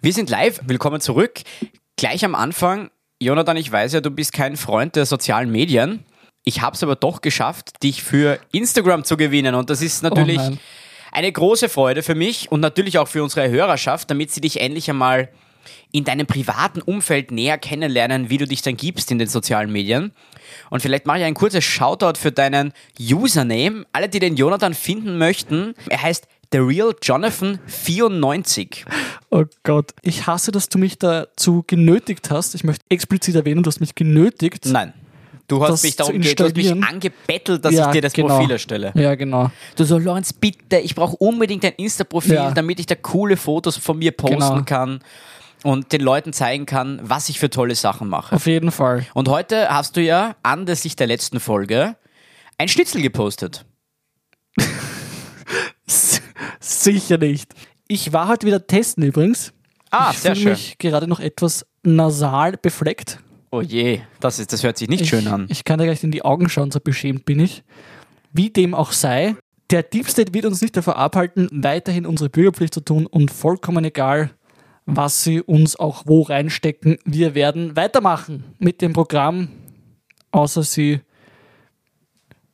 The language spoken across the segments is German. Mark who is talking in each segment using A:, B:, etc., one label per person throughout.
A: Wir sind live, willkommen zurück. Gleich am Anfang, Jonathan, ich weiß ja, du bist kein Freund der sozialen Medien. Ich habe es aber doch geschafft, dich für Instagram zu gewinnen. Und das ist natürlich
B: nein.
A: eine große Freude für mich und natürlich auch für unsere Hörerschaft, damit sie dich endlich einmal in deinem privaten Umfeld näher kennenlernen, wie du dich dann gibst in den sozialen Medien. Und vielleicht mache ich ein kurzes Shoutout für deinen Username. Alle, die den Jonathan finden möchten, er heißt The Real Jonathan 94.
B: Oh Gott, ich hasse, dass du mich dazu genötigt hast. Ich möchte explizit erwähnen, du hast mich genötigt.
A: Nein. Du hast mich darum du hast mich angebettelt, dass
B: Ja,
A: ich dir das
B: genau.
A: Profil erstelle.
B: Ja, genau.
A: Du so, Lorenz, bitte, ich brauche unbedingt ein Insta-Profil,
B: Ja.
A: damit ich da coole Fotos von mir posten
B: Genau.
A: kann und den Leuten zeigen kann, was ich für tolle Sachen mache.
B: Auf jeden Fall.
A: Und heute hast du ja anlässlich der letzten Folge ein Schnitzel gepostet.
B: Sicher nicht. Ich war heute wieder testen übrigens.
A: Ah,
B: ich
A: sehr
B: fühle
A: schön.
B: mich gerade noch etwas nasal befleckt.
A: Oh je, das, ist, das hört sich nicht
B: Ich,
A: schön an.
B: ich kann dir gleich in die Augen schauen, so beschämt bin ich. Wie dem auch sei, der Deep State wird uns nicht davon abhalten, weiterhin unsere Bürgerpflicht zu tun und vollkommen egal, was sie uns auch wo reinstecken. Wir werden weitermachen mit dem Programm, außer sie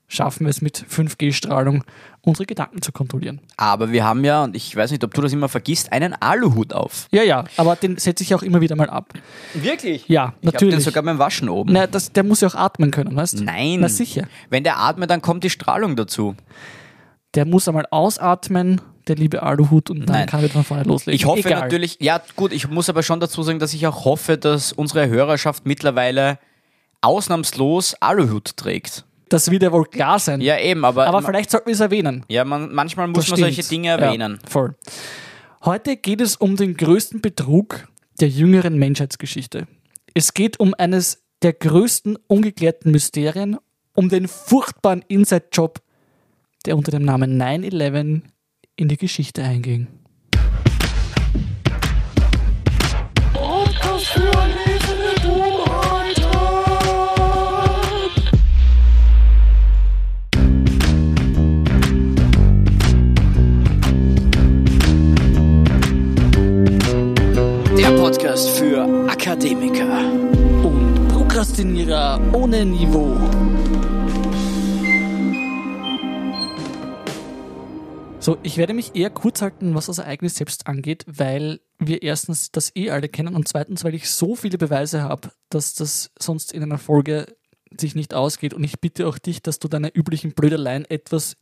B: schaffen es mit 5G-Strahlung, unsere Gedanken zu kontrollieren.
A: Aber wir haben ja, und ich weiß nicht, ob du das immer vergisst, einen Aluhut auf.
B: Ja, ja, aber den setze ich auch immer wieder mal ab.
A: Wirklich?
B: Ja,
A: Ich habe den
B: natürlich.
A: sogar beim Waschen oben.
B: Na, das, der muss ja auch atmen können, weißt
A: Nein.
B: Na sicher.
A: Wenn der atmet, dann kommt die Strahlung dazu.
B: Der muss einmal ausatmen, der liebe Aluhut, und dann
A: Nein.
B: kann er von vorne loslegen.
A: Ich hoffe
B: Egal.
A: natürlich, ja gut, ich muss aber schon dazu sagen, dass ich auch hoffe, dass unsere Hörerschaft mittlerweile ausnahmslos Aluhut trägt.
B: Das wird ja wohl klar sein.
A: Ja, eben, aber,
B: Aber vielleicht sollten wir es erwähnen.
A: ja, man, manchmal muss
B: Das
A: man
B: stimmt.
A: solche Dinge erwähnen.
B: Ja, voll. Heute geht es um den größten Betrug der jüngeren Menschheitsgeschichte. Es geht um eines der größten ungeklärten Mysterien, um den furchtbaren Inside-Job, der unter dem Namen 9-11 in die Geschichte einging.
A: Der
B: So, ich werde mich eher kurz halten, was das Ereignis selbst angeht, weil wir erstens das eh alle kennen und zweitens, weil ich so viele Beweise habe, dass das sonst in einer Folge sich nicht ausgeht. Und ich bitte auch dich, dass du deine üblichen Blödeleien etwas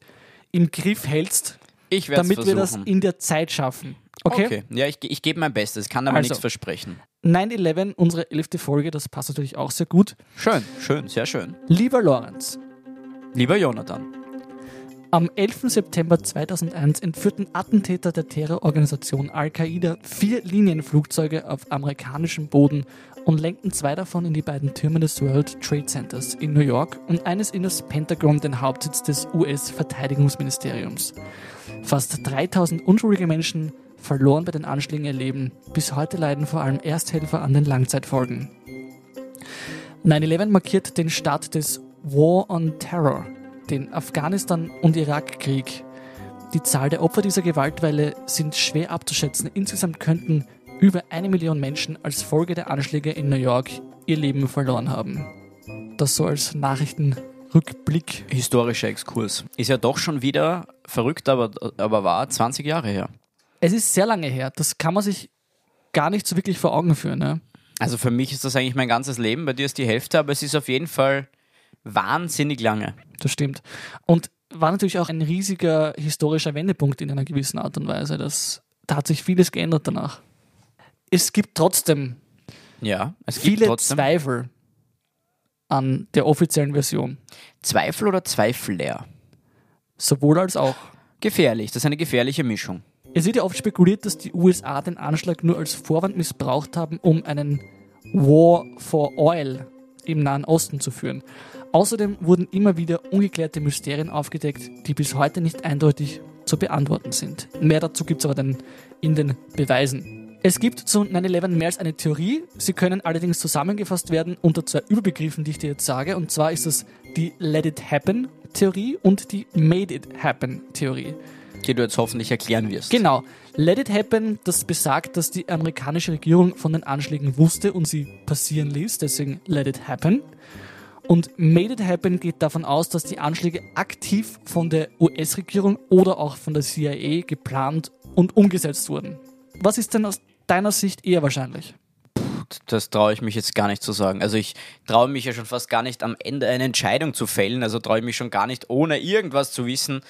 B: im Griff hältst,
A: Ich
B: damit wir das
A: versuchen.
B: in der Zeit schaffen. Okay?
A: okay. Ja, ich, ich gebe mein Bestes, kann aber
B: Also.
A: nichts versprechen.
B: 9-11, unsere elfte Folge, das passt natürlich auch sehr gut.
A: Schön, schön, sehr schön.
B: Lieber Lorenz,
A: Lieber Jonathan.
B: Am 11. September 2001 entführten Attentäter der Terrororganisation Al-Qaida vier Linienflugzeuge auf amerikanischem Boden und lenkten zwei davon in die beiden Türme des World Trade Centers in New York und eines in das Pentagon, den Hauptsitz des US-Verteidigungsministeriums. Fast 3000 unschuldige Menschen verloren bei den Anschlägen ihr Leben. Bis heute leiden vor allem Ersthelfer an den Langzeitfolgen. 9-11 markiert den Start des War on Terror, den Afghanistan- und Irakkrieg. Die Zahl der Opfer dieser Gewaltwelle sind schwer abzuschätzen. Insgesamt könnten über eine Million Menschen als Folge der Anschläge in New York ihr Leben verloren haben. Das so als Nachrichtenrückblick.
A: Historischer Exkurs. Ist ja doch schon wieder verrückt, aber, aber war 20 Jahre her.
B: Es ist sehr lange her. Das kann man sich gar nicht so wirklich vor Augen führen. Ne?
A: Also für mich ist das eigentlich mein ganzes Leben, bei dir ist die Hälfte, aber es ist auf jeden Fall wahnsinnig lange.
B: Das stimmt. Und war natürlich auch ein riesiger historischer Wendepunkt in einer gewissen Art und Weise. Das, da hat sich vieles geändert danach. Es gibt trotzdem
A: Ja, es gibt
B: viele
A: trotzdem
B: Zweifel an der offiziellen Version.
A: Zweifel oder Zweifler.
B: Sowohl als auch.
A: Gefährlich, das ist eine gefährliche Mischung.
B: Es wird ja oft spekuliert, dass die USA den Anschlag nur als Vorwand missbraucht haben, um einen War for Oil im Nahen Osten zu führen. Außerdem wurden immer wieder ungeklärte Mysterien aufgedeckt, die bis heute nicht eindeutig zu beantworten sind. Mehr dazu gibt es aber dann in den Beweisen. Es gibt zu 9-11 mehr als eine Theorie. Sie können allerdings zusammengefasst werden unter zwei Überbegriffen, die ich dir jetzt sage. Und zwar ist es die Let It Happen Theorie und die Made It Happen Theorie.
A: Die du jetzt hoffentlich erklären wirst.
B: Genau. Let It Happen, das besagt, dass die amerikanische Regierung von den Anschlägen wusste und sie passieren ließ, deswegen Let It Happen. Und Made It Happen geht davon aus, dass die Anschläge aktiv von der US-Regierung oder auch von der CIA geplant und umgesetzt wurden. Was ist denn aus deiner Sicht eher wahrscheinlich?
A: Das traue ich mich jetzt gar nicht zu sagen. Also ich traue mich ja schon fast gar nicht am Ende eine Entscheidung zu fällen. Also traue ich mich schon gar nicht, ohne irgendwas zu wissen,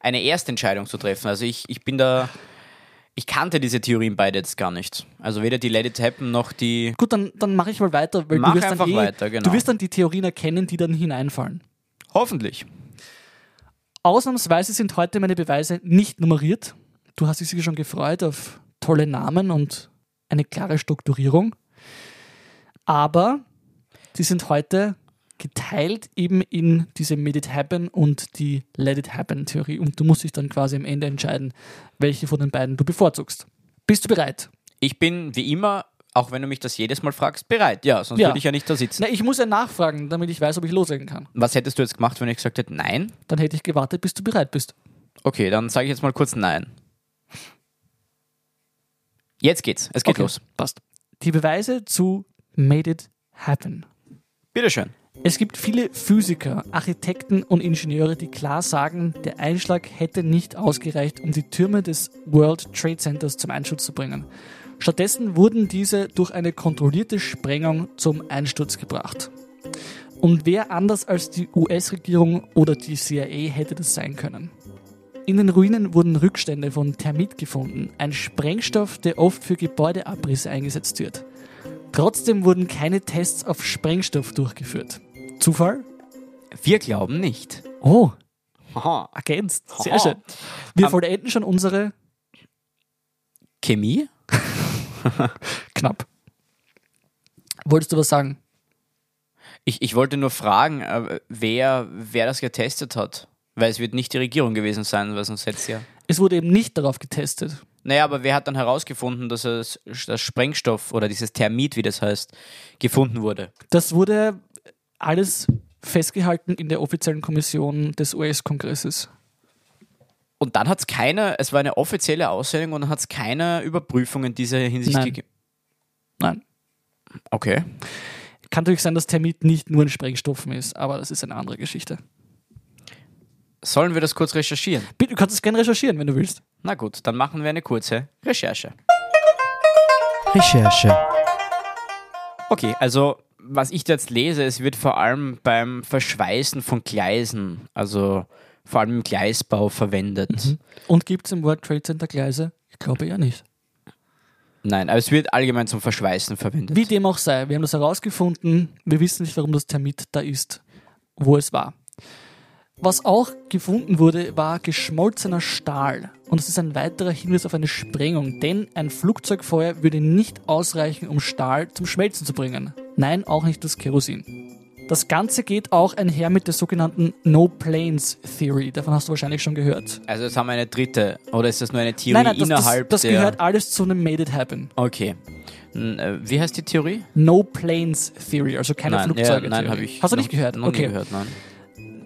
A: eine Erstentscheidung zu treffen. Also ich, ich bin da, ich kannte diese Theorien beide jetzt gar nicht. Also weder die Let It Happen noch die.
B: Gut, dann, dann mache ich mal weiter, weil
A: Mach
B: du wirst,
A: einfach
B: dann eh,
A: weiter, genau.
B: du wirst dann die Theorien erkennen, die dann hineinfallen.
A: Hoffentlich.
B: Ausnahmsweise sind heute meine Beweise nicht nummeriert. Du hast dich sicher schon gefreut auf tolle Namen und eine klare Strukturierung. Aber sie sind heute geteilt eben in diese Made It Happen und die Let It Happen Theorie. Und du musst dich dann quasi am Ende entscheiden, welche von den beiden du bevorzugst. Bist du bereit?
A: Ich bin wie immer, auch wenn du mich das jedes Mal fragst, bereit. Ja, sonst
B: Ja.
A: würde ich ja nicht da sitzen.
B: Na, ich muss ja nachfragen, damit ich weiß, ob ich loslegen kann.
A: Was hättest du jetzt gemacht, wenn ich gesagt hätte nein?
B: Dann hätte ich gewartet, bis du bereit bist.
A: Okay, dann sage ich jetzt mal kurz nein. Jetzt geht's. Es geht
B: Okay,
A: los.
B: Passt. Die Beweise zu Made It Happen.
A: Bitteschön.
B: Es gibt viele Physiker, Architekten und Ingenieure, die klar sagen, der Einschlag hätte nicht ausgereicht, um die Türme des World Trade Centers zum Einsturz zu bringen. Stattdessen wurden diese durch eine kontrollierte Sprengung zum Einsturz gebracht. Und wer anders als die US-Regierung oder die CIA hätte das sein können? In den Ruinen wurden Rückstände von Thermit gefunden, ein Sprengstoff, der oft für Gebäudeabrisse eingesetzt wird. Trotzdem wurden keine Tests auf Sprengstoff durchgeführt. Zufall?
A: Wir glauben nicht.
B: Oh,
A: Haha.
B: ergänzt. Sehr
A: Haha.
B: schön. Wir
A: Am-
B: vollenden schon unsere
A: Chemie?
B: knapp. Wolltest du was sagen?
A: Ich, ich wollte nur fragen, äh, wer, wer das getestet hat. Weil es wird nicht die Regierung gewesen sein, weil sonst hätte es ja.
B: Es wurde eben nicht darauf getestet.
A: Naja, aber wer hat dann herausgefunden, dass es, das Sprengstoff oder dieses Thermit, wie das heißt, gefunden wurde?
B: Das wurde alles festgehalten in der offiziellen Kommission des US-Kongresses.
A: Und dann hat es keine, es war eine offizielle Aussendung und dann hat es keine Überprüfung in dieser Hinsicht
B: Nein.
A: gegeben.
B: Nein.
A: Okay.
B: Kann natürlich sein, dass Thermit nicht nur ein Sprengstoff ist, aber das ist eine andere Geschichte.
A: Sollen wir das kurz recherchieren?
B: Bitte, du kannst es gerne recherchieren, wenn du willst.
A: Na gut, dann machen wir eine kurze Recherche.
C: Recherche.
A: Okay, also was ich da jetzt lese, es wird vor allem beim Verschweißen von Gleisen, also vor allem im Gleisbau verwendet.
B: Und gibt es im World Trade Center Gleise? Ich glaube ja nicht.
A: Nein, aber es wird allgemein zum Verschweißen verwendet.
B: Wie dem auch sei, wir haben das herausgefunden. Wir wissen nicht, warum das Thermit da ist, wo es war. Was auch gefunden wurde, war geschmolzener Stahl. Und das ist ein weiterer Hinweis auf eine Sprengung, denn ein Flugzeugfeuer würde nicht ausreichen, um Stahl zum Schmelzen zu bringen. Nein, auch nicht das Kerosin. Das Ganze geht auch einher mit der sogenannten No Planes Theory. Davon hast du wahrscheinlich schon gehört.
A: Also jetzt haben wir eine dritte, oder ist das nur eine Theorie
B: Nein, nein, das, das,
A: innerhalb
B: das
A: der...
B: gehört alles zu einem Made It Happen.
A: Okay. Äh, Wie heißt die Theorie?
B: No Planes Theory, also keine
A: nein,
B: Flugzeuge.
A: ja, nein, habe ich.
B: Hast du nicht gehört? Okay.
A: nie gehört, nein.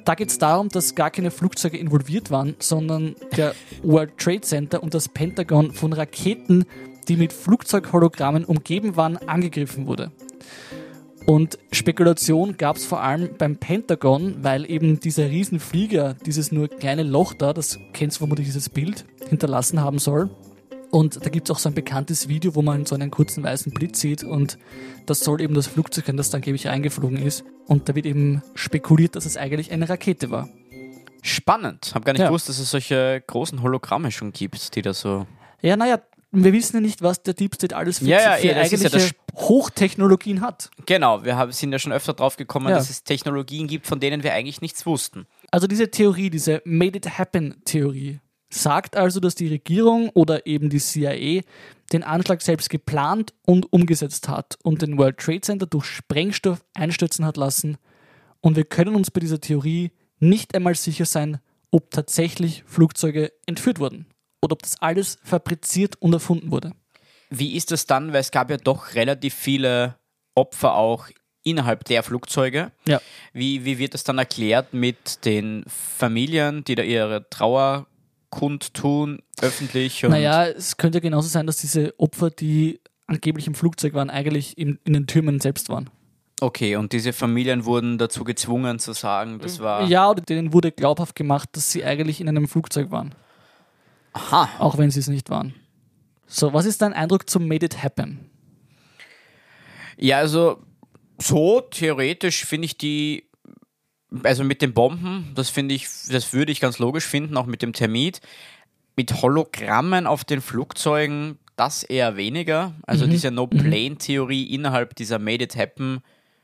B: Da geht es darum, dass gar keine Flugzeuge involviert waren, sondern der World Trade Center und das Pentagon von Raketen, die mit Flugzeughologrammen umgeben waren, angegriffen wurde. Und Spekulation gab es vor allem beim Pentagon, weil eben dieser Riesenflieger, dieses nur kleine Loch da, das kennst du vermutlich dieses Bild, hinterlassen haben soll. Und da gibt es auch so ein bekanntes Video, wo man so einen kurzen weißen Blitz sieht und das soll eben das Flugzeug sein, das dann angeblich eingeflogen ist. Und da wird eben spekuliert, dass es eigentlich eine Rakete war.
A: Spannend. Hab gar nicht
B: Ja.
A: gewusst, dass es solche großen Hologramme schon gibt, die da so.
B: Ja, naja, wir wissen ja nicht, was der Deep State alles für,
A: Ja, ja,
B: für
A: ist ja
B: eigentliche Hochtechnologien hat.
A: Genau, wir haben, sind ja schon öfter drauf gekommen,
B: Ja.
A: dass es Technologien gibt, von denen wir eigentlich nichts wussten.
B: Also diese Theorie, diese Made It Happen Theorie, sagt also, dass die Regierung oder eben die CIA den Anschlag selbst geplant und umgesetzt hat und den World Trade Center durch Sprengstoff einstürzen hat lassen. Und wir können uns bei dieser Theorie nicht einmal sicher sein, ob tatsächlich Flugzeuge entführt wurden oder ob das alles fabriziert und erfunden wurde.
A: Wie ist das dann, weil es gab ja doch relativ viele Opfer auch innerhalb der Flugzeuge.
B: Ja.
A: Wie, wie wird das dann erklärt mit den Familien, die da ihre kundtun, öffentlich.
B: Naja, es könnte genauso sein, dass diese Opfer, die angeblich im Flugzeug waren, eigentlich in, in den Türmen selbst waren.
A: Okay, und diese Familien wurden dazu gezwungen zu sagen, das war.
B: Ja, oder denen wurde glaubhaft gemacht, dass sie eigentlich in einem Flugzeug waren,
A: Aha.
B: auch wenn sie es nicht waren. So, was ist dein Eindruck zum Made It Happen?
A: Ja, also so theoretisch finde ich die, also mit den Bomben, das finde ich, das würde ich ganz logisch finden, auch mit dem Termit. Mit Hologrammen auf den Flugzeugen, das eher weniger. Also diese No-Plane-Theorie innerhalb dieser Made It Happen,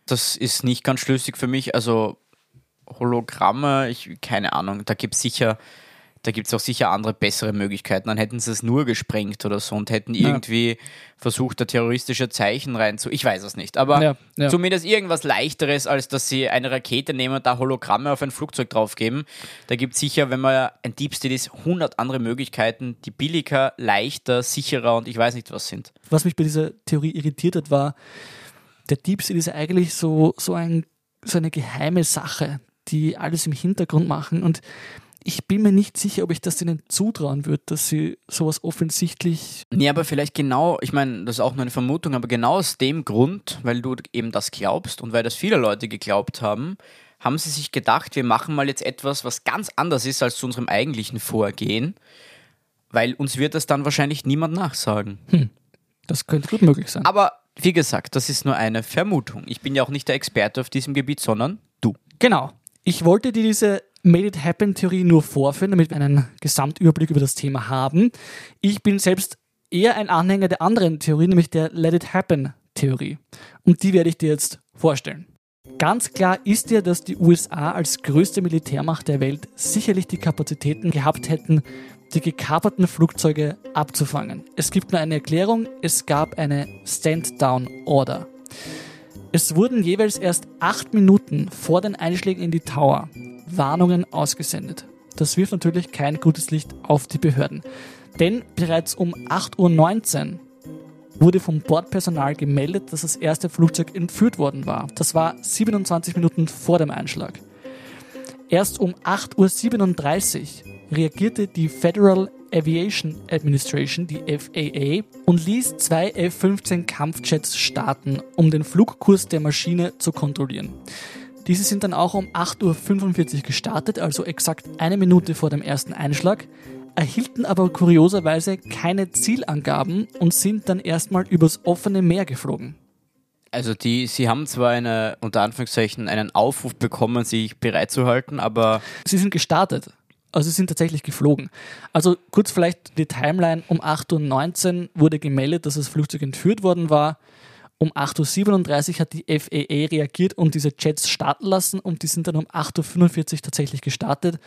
A: das ist nicht ganz schlüssig für mich. Also Hologramme, ich, keine Ahnung, da gibt es sicher, da gibt es auch sicher andere bessere Möglichkeiten. Dann hätten sie es nur gesprengt oder so und hätten irgendwie versucht, da terroristische Zeichen rein zu. Ich weiß es nicht. Aber
B: Ja, ja.
A: zumindest irgendwas leichteres, als dass sie eine Rakete nehmen und da Hologramme auf ein Flugzeug draufgeben. Da gibt es sicher, wenn man ein Deep State ist, 100 andere Möglichkeiten, die billiger, leichter, sicherer und ich weiß nicht was sind.
B: Was mich bei dieser Theorie irritiert hat, war, der Deep State ist ja eigentlich so, so, ein, so eine geheime Sache, die alles im Hintergrund machen und ich bin mir nicht sicher, ob ich das denen zutrauen würde, dass sie sowas offensichtlich.
A: Nee, aber vielleicht genau, ich meine, das ist auch nur eine Vermutung, aber genau aus dem Grund, weil du eben das glaubst und weil das viele Leute geglaubt haben, haben sie sich gedacht, wir machen mal jetzt etwas, was ganz anders ist als zu unserem eigentlichen Vorgehen, weil uns wird das dann wahrscheinlich niemand nachsagen.
B: Das könnte gut möglich sein.
A: Aber wie gesagt, das ist nur eine Vermutung. Ich bin ja auch nicht der Experte auf diesem Gebiet, sondern du.
B: Genau. Ich wollte dir diese Made It Happen Theorie nur vorführen, damit wir einen Gesamtüberblick über das Thema haben. Ich bin selbst eher ein Anhänger der anderen Theorie, nämlich der Let It Happen Theorie. Und die werde ich dir jetzt vorstellen. Ganz klar ist ja, dass die USA als größte Militärmacht der Welt sicherlich die Kapazitäten gehabt hätten, die gekaperten Flugzeuge abzufangen. Es gibt nur eine Erklärung, es gab eine Stand-Down-Order. Es wurden jeweils erst acht Minuten vor den Einschlägen in die Tower Warnungen ausgesendet. Das wirft natürlich kein gutes Licht auf die Behörden. Denn bereits um 8.19 Uhr wurde vom Bordpersonal gemeldet, dass das erste Flugzeug entführt worden war. Das war 27 Minuten vor dem Einschlag. Erst um 8.37 Uhr reagierte die Federal Aviation Administration, die FAA, und ließ zwei F-15 Kampfjets starten, um den Flugkurs der Maschine zu kontrollieren. Diese sind dann auch um 8.45 Uhr gestartet, also exakt eine Minute vor dem ersten Einschlag, erhielten aber kurioserweise keine Zielangaben und sind dann erstmal übers offene Meer geflogen.
A: Also die, sie haben zwar eine, unter Anführungszeichen, einen Aufruf bekommen, sich bereit zu halten, aber
B: Sie sind gestartet. Also sie sind tatsächlich geflogen. Also kurz vielleicht die Timeline. Um 8.19 Uhr wurde gemeldet, dass das Flugzeug entführt worden war. Um 8.37 Uhr hat die FAA reagiert und diese Jets starten lassen und die sind dann um 8.45 Uhr tatsächlich gestartet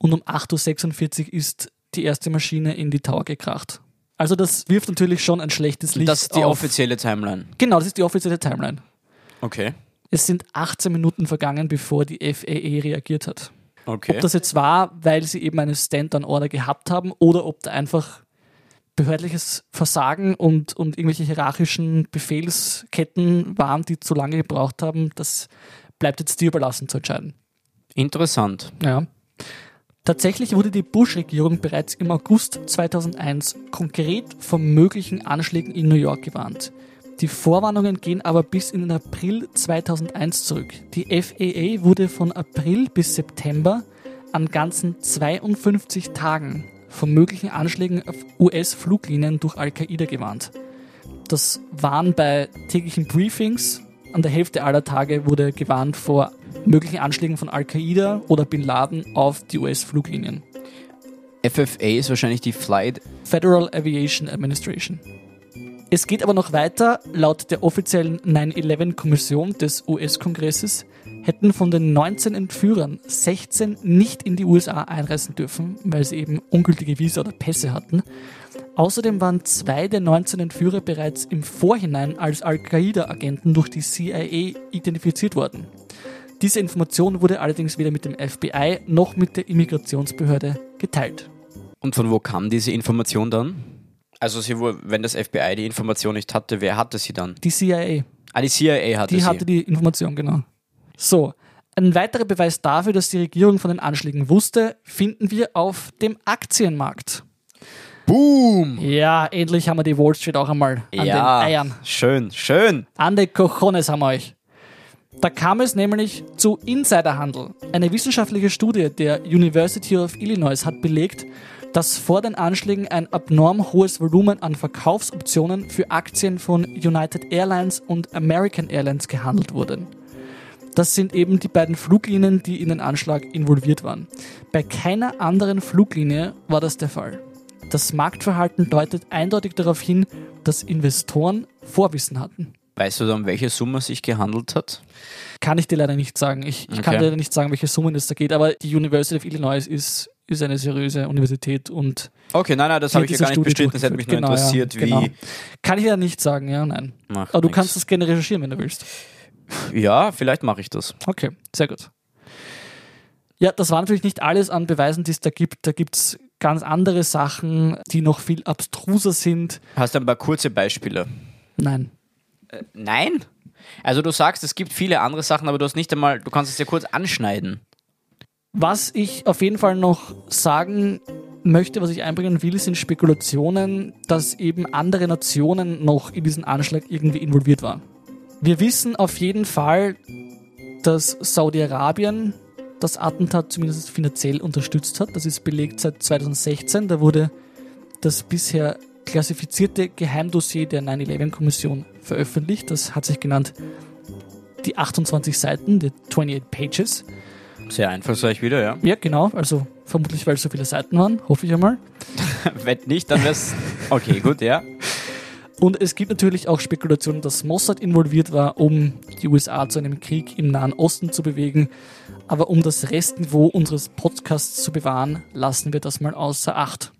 B: und um 8.46 Uhr ist die erste Maschine in die Tower gekracht. Also das wirft natürlich schon ein schlechtes Licht
A: das ist die
B: auf.
A: offizielle Timeline.
B: Genau, das ist die offizielle Timeline.
A: Okay.
B: Es sind 18 Minuten vergangen, bevor die FAA reagiert hat.
A: Okay.
B: Ob das jetzt war, weil sie eben eine Stand-on-Order gehabt haben oder ob da einfach behördliches Versagen und, und irgendwelche hierarchischen Befehlsketten waren, die zu lange gebraucht haben, das bleibt jetzt dir überlassen zu entscheiden.
A: Interessant.
B: Ja. Tatsächlich wurde die Bush-Regierung bereits im August 2001 konkret vor möglichen Anschlägen in New York gewarnt. Die Vorwarnungen gehen aber bis in den April 2001 zurück. Die FAA wurde von April bis September an ganzen 52 Tagen vor möglichen Anschlägen auf US-Fluglinien durch Al-Qaida gewarnt. Das waren bei täglichen Briefings. An der Hälfte aller Tage wurde gewarnt vor möglichen Anschlägen von Al-Qaida oder Bin Laden auf die US-Fluglinien.
A: FFA ist wahrscheinlich die Flight.
B: Federal Aviation Administration. Es geht aber noch weiter. Laut der offiziellen 9-11-Kommission des US-Kongresses hätten von den 19 Entführern 16 nicht in die USA einreisen dürfen, weil sie eben ungültige Visa oder Pässe hatten. Außerdem waren zwei der 19 Entführer bereits im Vorhinein als Al-Qaida-Agenten durch die CIA identifiziert worden. Diese Information wurde allerdings weder mit dem FBI noch mit der Immigrationsbehörde geteilt.
A: Und von wo kam diese Information dann? Also sie, wenn das FBI die Information nicht hatte, wer hatte sie dann?
B: Die CIA.
A: Ah, die CIA hatte
B: Die
A: sie.
B: hatte die Information, genau. So, Ein weiterer Beweis dafür, dass die Regierung von den Anschlägen wusste, finden wir auf dem Aktienmarkt.
A: Boom!
B: Ja, endlich haben wir die Wall Street auch einmal an
A: ja,
B: den Eiern.
A: schön, schön.
B: An den Cojones haben wir euch. Da kam es nämlich zu Insiderhandel. Eine wissenschaftliche Studie der University of Illinois hat belegt, dass vor den Anschlägen ein abnorm hohes Volumen an Verkaufsoptionen für Aktien von United Airlines und American Airlines gehandelt wurden. Das sind eben die beiden Fluglinien, die in den Anschlag involviert waren. Bei keiner anderen Fluglinie war das der Fall. Das Marktverhalten deutet eindeutig darauf hin, dass Investoren Vorwissen hatten.
A: Weißt du, um welche Summe es sich gehandelt hat?
B: Kann ich dir leider nicht sagen. Ich, ich kann
A: Okay.
B: dir nicht sagen, welche Summen es da geht, aber die University of Illinois ist, ist eine seriöse Universität und
A: Okay, nein, nein, das habe ich ja gar nicht
B: Studie
A: bestritten. Das hätte mich nur.
B: Genau,
A: interessiert,
B: ja,
A: wie.
B: genau. Kann ich ja nicht sagen, ja, nein.
A: Macht
B: Aber du
A: nix.
B: kannst das gerne recherchieren, wenn du willst.
A: Ja, vielleicht mache ich das.
B: Okay, sehr gut. Ja, das war natürlich nicht alles an Beweisen, die es da gibt. Da gibt es ganz andere Sachen, die noch viel abstruser sind.
A: Hast du ein paar kurze Beispiele?
B: Nein.
A: Nein? Also du sagst, es gibt viele andere Sachen, aber du hast nicht einmal, du kannst es ja kurz anschneiden.
B: Was ich auf jeden Fall noch sagen möchte, was ich einbringen will, sind Spekulationen, dass eben andere Nationen noch in diesen Anschlag irgendwie involviert waren. Wir wissen auf jeden Fall, dass Saudi-Arabien das Attentat zumindest finanziell unterstützt hat. Das ist belegt seit 2016. Da wurde das bisher klassifizierte Geheimdossier der 9-11-Kommission veröffentlicht. Das hat sich genannt die 28 Seiten, die 28 Pages.
A: Sehr einfallsreich wieder, ja.
B: Ja, genau. Also vermutlich, weil es so viele Seiten waren, hoffe ich einmal.
A: Wenn nicht, dann wär's. Okay, gut, ja.
B: Und es gibt natürlich auch Spekulationen, dass Mossad involviert war, um die USA zu einem Krieg im Nahen Osten zu bewegen. Aber um das Restniveau unseres Podcasts zu bewahren, lassen wir das mal außer Acht.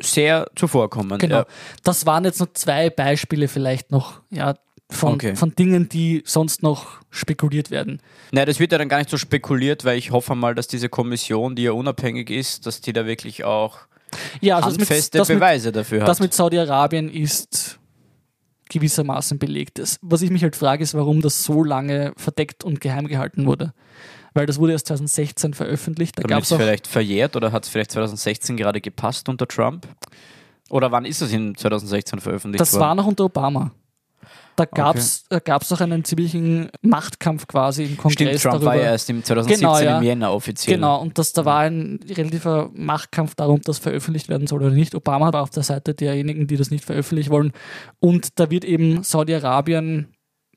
A: Sehr zuvorkommend.
B: Genau.
A: Ja.
B: Das waren jetzt nur zwei Beispiele vielleicht noch, ja, von,
A: Okay.
B: von Dingen, die sonst noch spekuliert werden.
A: Naja, das wird ja dann gar nicht so spekuliert, weil ich hoffe mal, dass diese Kommission, die ja unabhängig ist, dass die da wirklich auch
B: Ja, also das mit,
A: handfeste
B: das mit,
A: Beweise dafür hat.
B: Das mit Saudi-Arabien ist gewissermaßen belegt. Das, was ich mich halt frage, ist, warum das so lange verdeckt und geheim gehalten wurde. Weil das wurde erst 2016 veröffentlicht. Da gab
A: es vielleicht verjährt oder hat es vielleicht 2016 gerade gepasst unter Trump? Oder wann ist es in 2016 veröffentlicht
B: Das
A: worden?
B: war noch unter Obama. Da gab es gab's auch einen ziemlichen Machtkampf quasi im Kongress
A: Stimmt, Trump
B: darüber.
A: war ja erst im 2017
B: Genau, ja.
A: im Jänner offiziell.
B: Genau, und das, da war ein relativer Machtkampf darum, dass veröffentlicht werden soll oder nicht. Obama war auf der Seite derjenigen, die das nicht veröffentlichen wollen. Und da wird eben Saudi-Arabien,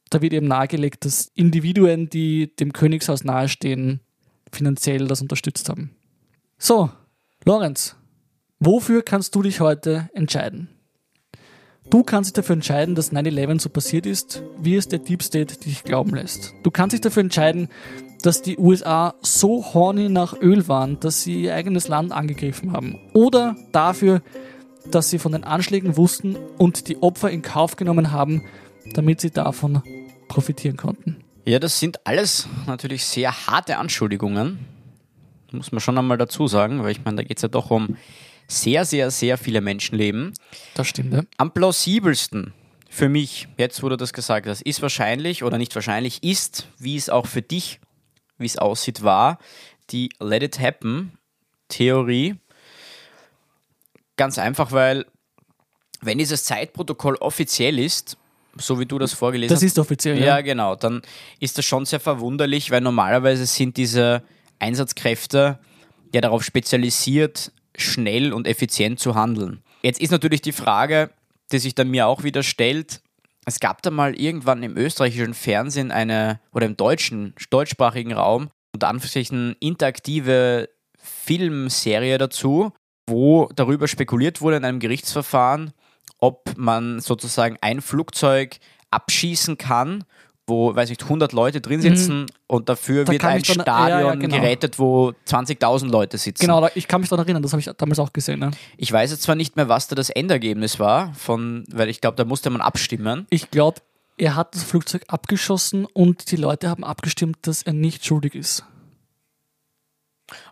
B: da wird eben nahegelegt, dass Individuen, die dem Königshaus nahestehen, finanziell das unterstützt haben. So, Lorenz, wofür kannst du dich heute entscheiden? Du kannst dich dafür entscheiden, dass 9-11 so passiert ist, wie es der Deep State dich glauben lässt. Du kannst dich dafür entscheiden, dass die USA so horny nach Öl waren, dass sie ihr eigenes Land angegriffen haben. Oder dafür, dass sie von den Anschlägen wussten und die Opfer in Kauf genommen haben, damit sie davon profitieren konnten.
A: Ja, das sind alles natürlich sehr harte Anschuldigungen. Muss man schon einmal dazu sagen, weil ich meine, da geht es ja doch um sehr, sehr, sehr viele Menschenleben.
B: Das stimmt, ja.
A: Am plausibelsten für mich, jetzt wo du das gesagt hast, ist wahrscheinlich oder nicht wahrscheinlich, ist, wie es auch für dich, wie es aussieht, war, die Let It Happen Theorie. Ganz einfach, weil wenn dieses Zeitprotokoll offiziell ist, so wie du das vorgelesen
B: Das ist offiziell,
A: ja,
B: ja.
A: genau. Dann ist das schon sehr verwunderlich, weil normalerweise sind diese Einsatzkräfte ja darauf spezialisiert, schnell und effizient zu handeln. Jetzt ist natürlich die Frage, die sich dann mir auch wieder stellt, es gab da mal irgendwann im österreichischen Fernsehen eine, oder im deutschen, deutschsprachigen Raum, unter Anführungszeichen interaktive Filmserie dazu, wo darüber spekuliert wurde in einem Gerichtsverfahren, ob man sozusagen ein Flugzeug abschießen kann, wo, weiß nicht, 100 Leute drin sitzen und dafür
B: Mhm. Da
A: wird ein
B: ich dann-
A: Stadion
B: ja, ja, genau.
A: gerettet, wo 20.000 Leute sitzen.
B: Genau, ich kann mich daran erinnern, das habe ich damals auch gesehen. Ne?
A: Ich weiß jetzt zwar nicht mehr, was da das Endergebnis war, von, weil ich glaube, da musste man abstimmen.
B: Ich glaube, er hat das Flugzeug abgeschossen und die Leute haben abgestimmt, dass er nicht schuldig ist.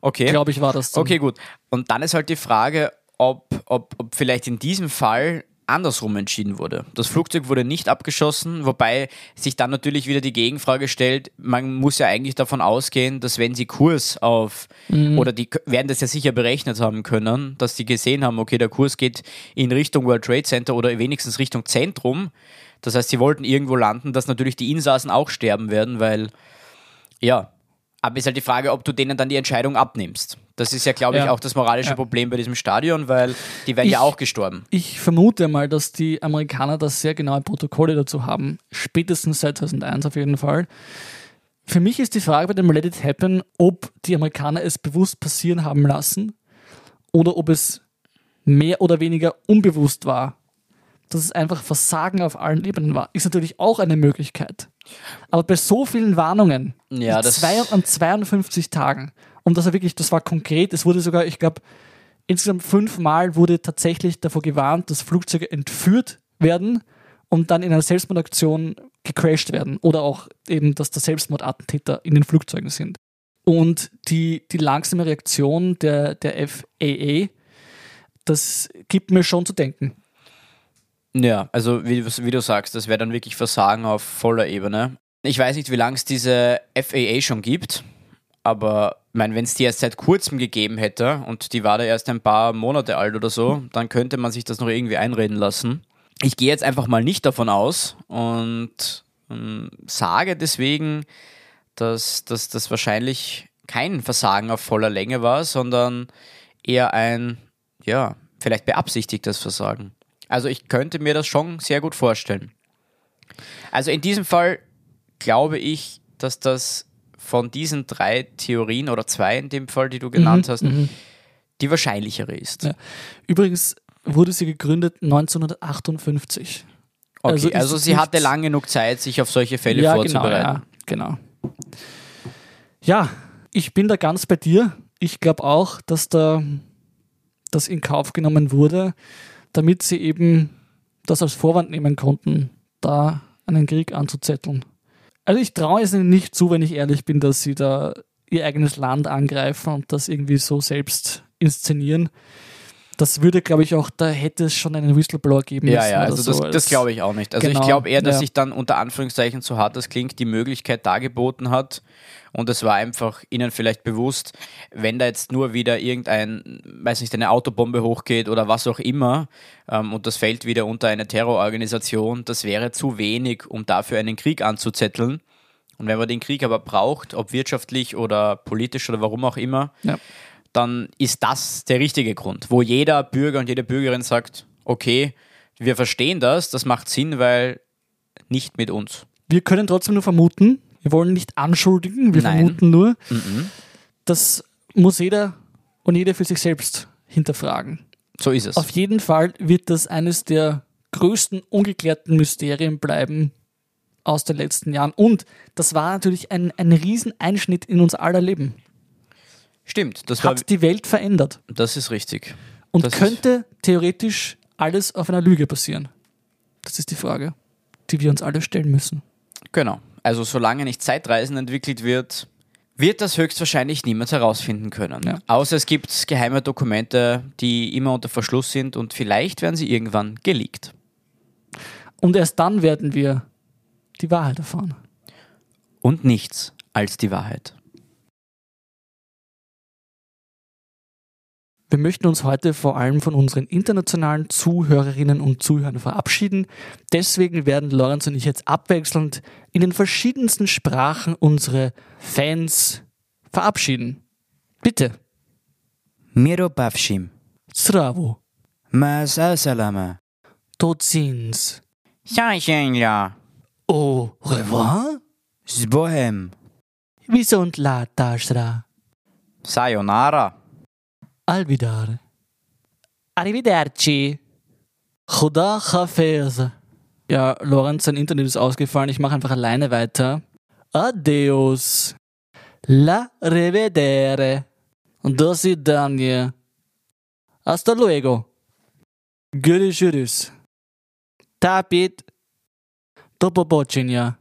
A: Okay.
B: Glaube ich, war das. dann.
A: Okay, gut. Und dann ist halt die Frage, ob, ob, ob vielleicht in diesem Fall andersrum entschieden wurde. Das Flugzeug wurde nicht abgeschossen, wobei sich dann natürlich wieder die Gegenfrage stellt, man muss ja eigentlich davon ausgehen, dass wenn sie Kurs auf, oder die werden das ja sicher berechnet haben können, dass sie gesehen haben, okay, der Kurs geht in Richtung World Trade Center oder wenigstens Richtung Zentrum. Das heißt, sie wollten irgendwo landen, dass natürlich die Insassen auch sterben werden, weil, ja, aber ist halt die Frage, ob du denen dann die Entscheidung abnimmst. Das ist ja, glaube ich,
B: Ja.
A: auch das moralische
B: Ja.
A: Problem bei diesem Stadion, weil die ja
B: Ich-
A: auch gestorben.
B: Ich vermute mal, dass die Amerikaner da sehr genaue Protokolle dazu haben. Spätestens seit 2001 auf jeden Fall. Für mich ist die Frage bei dem Let It Happen, ob die Amerikaner es bewusst passieren haben lassen oder ob es mehr oder weniger unbewusst war. Dass es einfach Versagen auf allen Ebenen war, ist natürlich auch eine Möglichkeit. Aber bei so vielen Warnungen,
A: Ja,
B: an
A: das-
B: zwei, an 52 Tagen, und das war wirklich, das war konkret, es wurde sogar, ich glaube, insgesamt fünfmal wurde tatsächlich davor gewarnt, dass Flugzeuge entführt werden und dann in einer Selbstmordaktion gecrashed werden. Oder auch eben, dass da Selbstmordattentäter in den Flugzeugen sind. Und die, die langsame Reaktion der, der FAA, das gibt mir schon zu denken.
A: Ja, also wie, du- wie du sagst, das wäre dann wirklich Versagen auf voller Ebene. Ich weiß nicht, wie lange es diese FAA schon gibt, aber wenn es die erst seit kurzem gegeben hätte und die war da erst ein paar Monate alt oder so, dann könnte man sich das noch irgendwie einreden lassen. Ich gehe jetzt einfach mal nicht davon aus und ähm, sage deswegen, dass das wahrscheinlich kein Versagen auf voller Länge war, sondern eher ein, ja, vielleicht beabsichtigtes Versagen. Also ich könnte mir das schon sehr gut vorstellen. Also in diesem Fall glaube ich, dass das von diesen drei Theorien oder zwei in dem Fall, die du genannt hast, die wahrscheinlichere ist.
B: Ja. Übrigens wurde sie gegründet 1958.
A: Okay,
B: Also
A: also, sie hatte
B: nichts-
A: lang genug Zeit, sich auf solche Fälle
B: ja, genau,
A: vorzubereiten.
B: ja, genau. Ja, ich bin da ganz bei dir. Ich glaube auch, dass da das in Kauf genommen wurde, damit sie eben das als Vorwand nehmen konnten, da einen Krieg anzuzetteln. Also ich traue es ihnen nicht zu, wenn ich ehrlich bin, dass sie da ihr eigenes Land angreifen und das irgendwie so selbst inszenieren. Das würde, glaube ich, auch, da hätte es schon einen Whistleblower geben müssen.
A: Ja, ja, also
B: so
A: das, das glaube ich auch nicht. Also
B: Genau,
A: ich glaube eher, dass
B: ja.
A: sich dann unter Anführungszeichen, so hart das klingt, die Möglichkeit dargeboten hat. Und es war einfach ihnen vielleicht bewusst, wenn da jetzt nur wieder irgendein, weiß nicht, eine Autobombe hochgeht oder was auch immer ähm, und das fällt wieder unter eine Terrororganisation, das wäre zu wenig, um dafür einen Krieg anzuzetteln. Und wenn man den Krieg aber braucht, ob wirtschaftlich oder politisch oder warum auch immer,
B: Ja.
A: Dann ist das der richtige Grund, wo jeder Bürger und jede Bürgerin sagt, okay, wir verstehen das, das macht Sinn, weil nicht mit uns.
B: Wir können trotzdem nur vermuten, wir wollen nicht anschuldigen, wir
A: Nein.
B: vermuten nur, das muss jeder und jede für sich selbst hinterfragen.
A: So ist es.
B: Auf jeden Fall wird das eines der größten ungeklärten Mysterien bleiben aus den letzten Jahren. Und das war natürlich ein, ein Rieseneinschnitt in unser aller Leben.
A: Stimmt, das, war,
B: Hat die Welt verändert.
A: das ist richtig.
B: Und
A: Das
B: könnte theoretisch alles auf einer Lüge passieren? Das ist die Frage, die wir uns alle stellen müssen.
A: Genau. Also solange nicht Zeitreisen entwickelt wird, wird das höchstwahrscheinlich niemand herausfinden können.
B: Ja.
A: Außer es gibt geheime Dokumente, die immer unter Verschluss sind und vielleicht werden sie irgendwann geleakt.
B: Und erst dann werden wir die Wahrheit erfahren.
A: Und nichts als die Wahrheit.
B: Wir möchten uns heute vor allem von unseren internationalen Zuhörerinnen und Zuhörern verabschieden. Deswegen werden Lorenz und ich jetzt abwechselnd in den verschiedensten Sprachen unsere Fans verabschieden. Bitte.
A: Miro Bavshim.
B: Zdravo.
A: Masa salama.
B: Todzins.
A: Ja,
B: Au revoir.
A: Zbohem.
B: Visont la.
A: Sayonara.
B: Alvidar. Arrivederci. Khuda Hafez. Ja, Lorenz, sein Internet ist ausgefallen. Ich mache einfach alleine weiter. Adios. La revedere. ist Daniel. Hasta luego. Görüşürüz. Tapit. Do pobočenja.